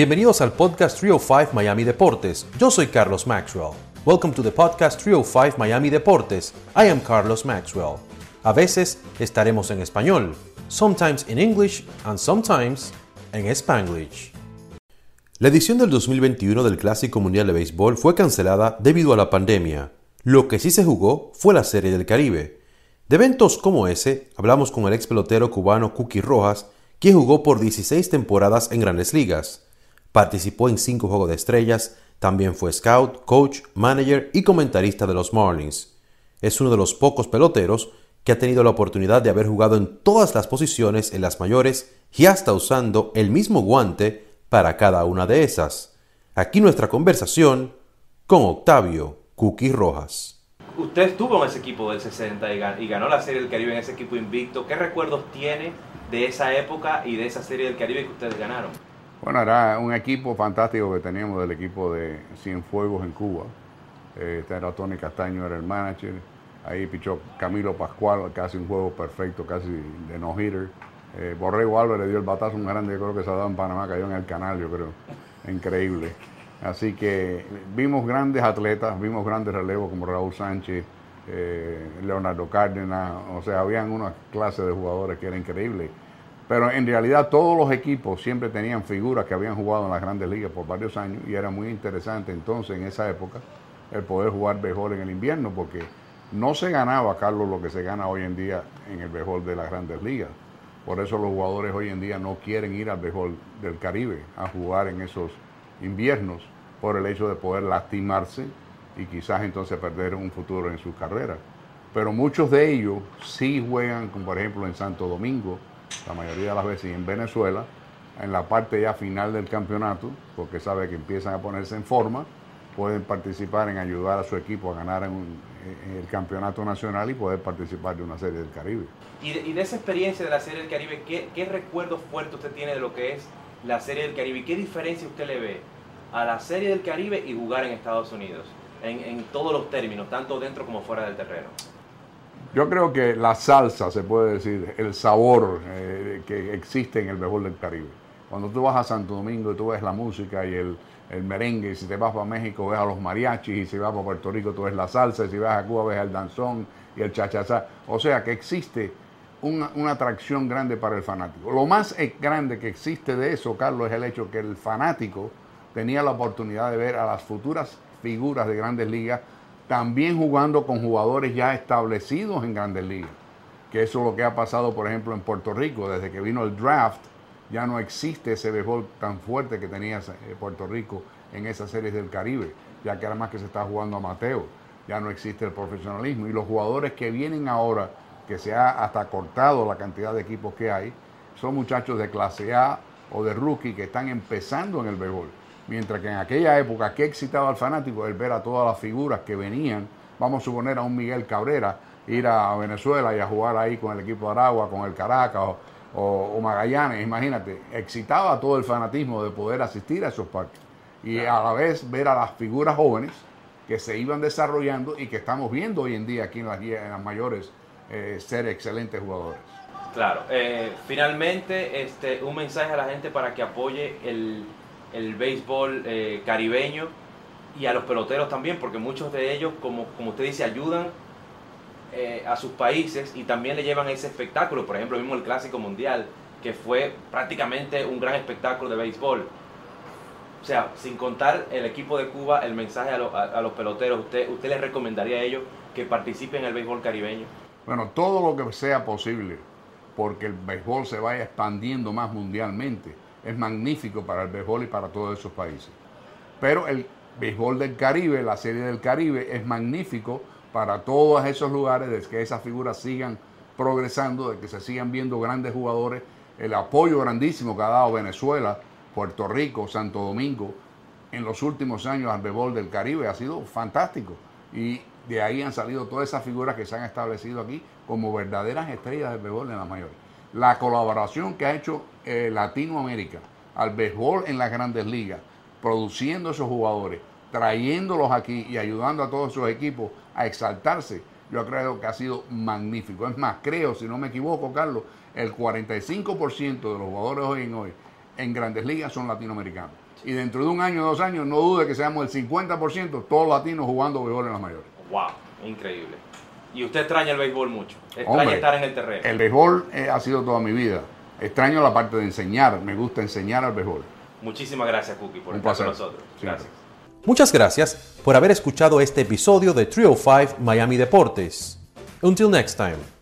Bienvenidos al podcast 305 Miami Deportes. Yo soy Carlos Maxwell. Welcome to the podcast 305 Miami Deportes. I am Carlos Maxwell. A veces estaremos en español, sometimes in English and sometimes en Spanglish. La edición del 2021 del Clásico Mundial de Béisbol fue cancelada debido a la pandemia. Lo que sí se jugó fue la Serie del Caribe. De eventos como ese, hablamos con el ex pelotero cubano Cookie Rojas, quien jugó por 16 temporadas en grandes ligas. Participó en cinco Juegos de Estrellas, también fue scout, coach, manager y comentarista de los Marlins. Es uno de los pocos peloteros que ha tenido la oportunidad de haber jugado en todas las posiciones en las mayores y hasta usando el mismo guante para cada una de esas. Aquí nuestra conversación con Octavio Cookie Rojas. Usted estuvo en ese equipo del 60 y ganó la Serie del Caribe en ese equipo invicto. ¿Qué recuerdos tiene de esa época y de esa Serie del Caribe que ustedes ganaron? Bueno, era un equipo fantástico que teníamos del equipo de Cienfuegos en Cuba. Eh, este era Tony Castaño, era el manager. Ahí pichó Camilo Pascual, casi un juego perfecto, casi de no-hitter. Eh, Borrego Álvarez dio el batazo un grande, creo que se ha dado en Panamá, cayó en el canal, yo creo. Increíble. Así que vimos grandes atletas, vimos grandes relevos como Raúl Sánchez, eh, Leonardo Cárdenas, o sea, habían una clase de jugadores que era increíble. Pero en realidad todos los equipos siempre tenían figuras que habían jugado en las grandes ligas por varios años y era muy interesante entonces en esa época el poder jugar béisbol en el invierno porque no se ganaba, Carlos, lo que se gana hoy en día en el béisbol de las grandes ligas. Por eso los jugadores hoy en día no quieren ir al béisbol del Caribe a jugar en esos inviernos por el hecho de poder lastimarse y quizás entonces perder un futuro en su carrera. Pero muchos de ellos sí juegan, como por ejemplo en Santo Domingo, la mayoría de las veces, y en Venezuela, en la parte ya final del campeonato, porque sabe que empiezan a ponerse en forma, pueden participar en ayudar a su equipo a ganar en, el campeonato nacional y poder participar de una serie del Caribe. Y de, esa experiencia de la serie del Caribe, ¿qué, ¿qué recuerdo fuerte usted tiene de lo que es la serie del Caribe? ¿Qué diferencia usted le ve a la serie del Caribe y jugar en Estados Unidos? En, en todos los términos, tanto dentro como fuera del terreno. Yo creo que la salsa, se puede decir, el sabor eh, que existe en el mejor del Caribe. Cuando tú vas a Santo Domingo y tú ves la música y el, merengue, y si te vas para México ves a los mariachis, y si vas para Puerto Rico tú ves la salsa, y si vas a Cuba ves el danzón y el chachachá. O sea que existe una, una, atracción grande para el fanático. Lo más grande que existe de eso, Carlos, es el hecho que el fanático tenía la oportunidad de ver a las futuras figuras de grandes ligas también jugando con jugadores ya establecidos en grandes ligas. Que eso es lo que ha pasado, por ejemplo, en Puerto Rico. Desde que vino el draft, ya no existe ese béisbol tan fuerte que tenía eh, Puerto Rico en esas series del Caribe, ya que además que se está jugando a Mateo, ya no existe el profesionalismo. Y los jugadores que vienen ahora, que se ha hasta cortado la cantidad de equipos que hay, son muchachos de clase A o de rookie que están empezando en el béisbol Mientras que en aquella época, ¿qué excitaba al fanático? El ver a todas las figuras que venían, vamos a suponer a un Miguel Cabrera, ir a Venezuela y a jugar ahí con el equipo de Aragua, con el Caracas o, Magallanes, imagínate, excitaba a todo el fanatismo de poder asistir a esos parques. Y a la vez ver a las figuras jóvenes que se iban desarrollando y que estamos viendo hoy en día aquí en las, en las mayores eh, ser excelentes jugadores. Claro, eh, finalmente este, un mensaje a la gente para que apoye el el béisbol eh, caribeño y a los peloteros también, porque muchos de ellos, como, como usted dice, ayudan eh, a sus países y también le llevan ese espectáculo. Por ejemplo, mismo el Clásico Mundial, que fue prácticamente un gran espectáculo de béisbol. O sea, sin contar el equipo de Cuba, el mensaje a, los peloteros, ¿usted, ¿usted les recomendaría a ellos que participen en el béisbol caribeño? Bueno, todo lo que sea posible, porque el béisbol se vaya expandiendo más mundialmente es magnífico para el béisbol y para todos esos países. Pero el béisbol del Caribe, la serie del Caribe, es magnífico para todos esos lugares, de que esas figuras sigan progresando, de que se sigan viendo grandes jugadores. El apoyo grandísimo que ha dado Venezuela, Puerto Rico, Santo Domingo en los últimos años al béisbol del Caribe ha sido fantástico. Y de ahí han salido todas esas figuras que se han establecido aquí como verdaderas estrellas del béisbol en la mayoría la colaboración que ha hecho eh, Latinoamérica al béisbol en las grandes ligas, produciendo esos jugadores, trayéndolos aquí y ayudando a todos esos equipos a exaltarse, yo creo que ha sido magnífico. Es más, creo, si no me equivoco, Carlos, el 45% de los jugadores hoy en hoy en grandes ligas son latinoamericanos. Y dentro de un año, dos años, no dude que seamos el 50% todos latinos jugando béisbol en las mayores. ¡Wow! Increíble. Y usted extraña el béisbol mucho. Extraña Hombre, estar en el terreno. El béisbol eh, ha sido toda mi vida. Extraño la parte de enseñar. Me gusta enseñar al béisbol. Muchísimas gracias, Cookie, por Un estar placer. con nosotros. Siempre. Gracias. Muchas gracias por haber escuchado este episodio de Trio 5 Miami Deportes. Until next time.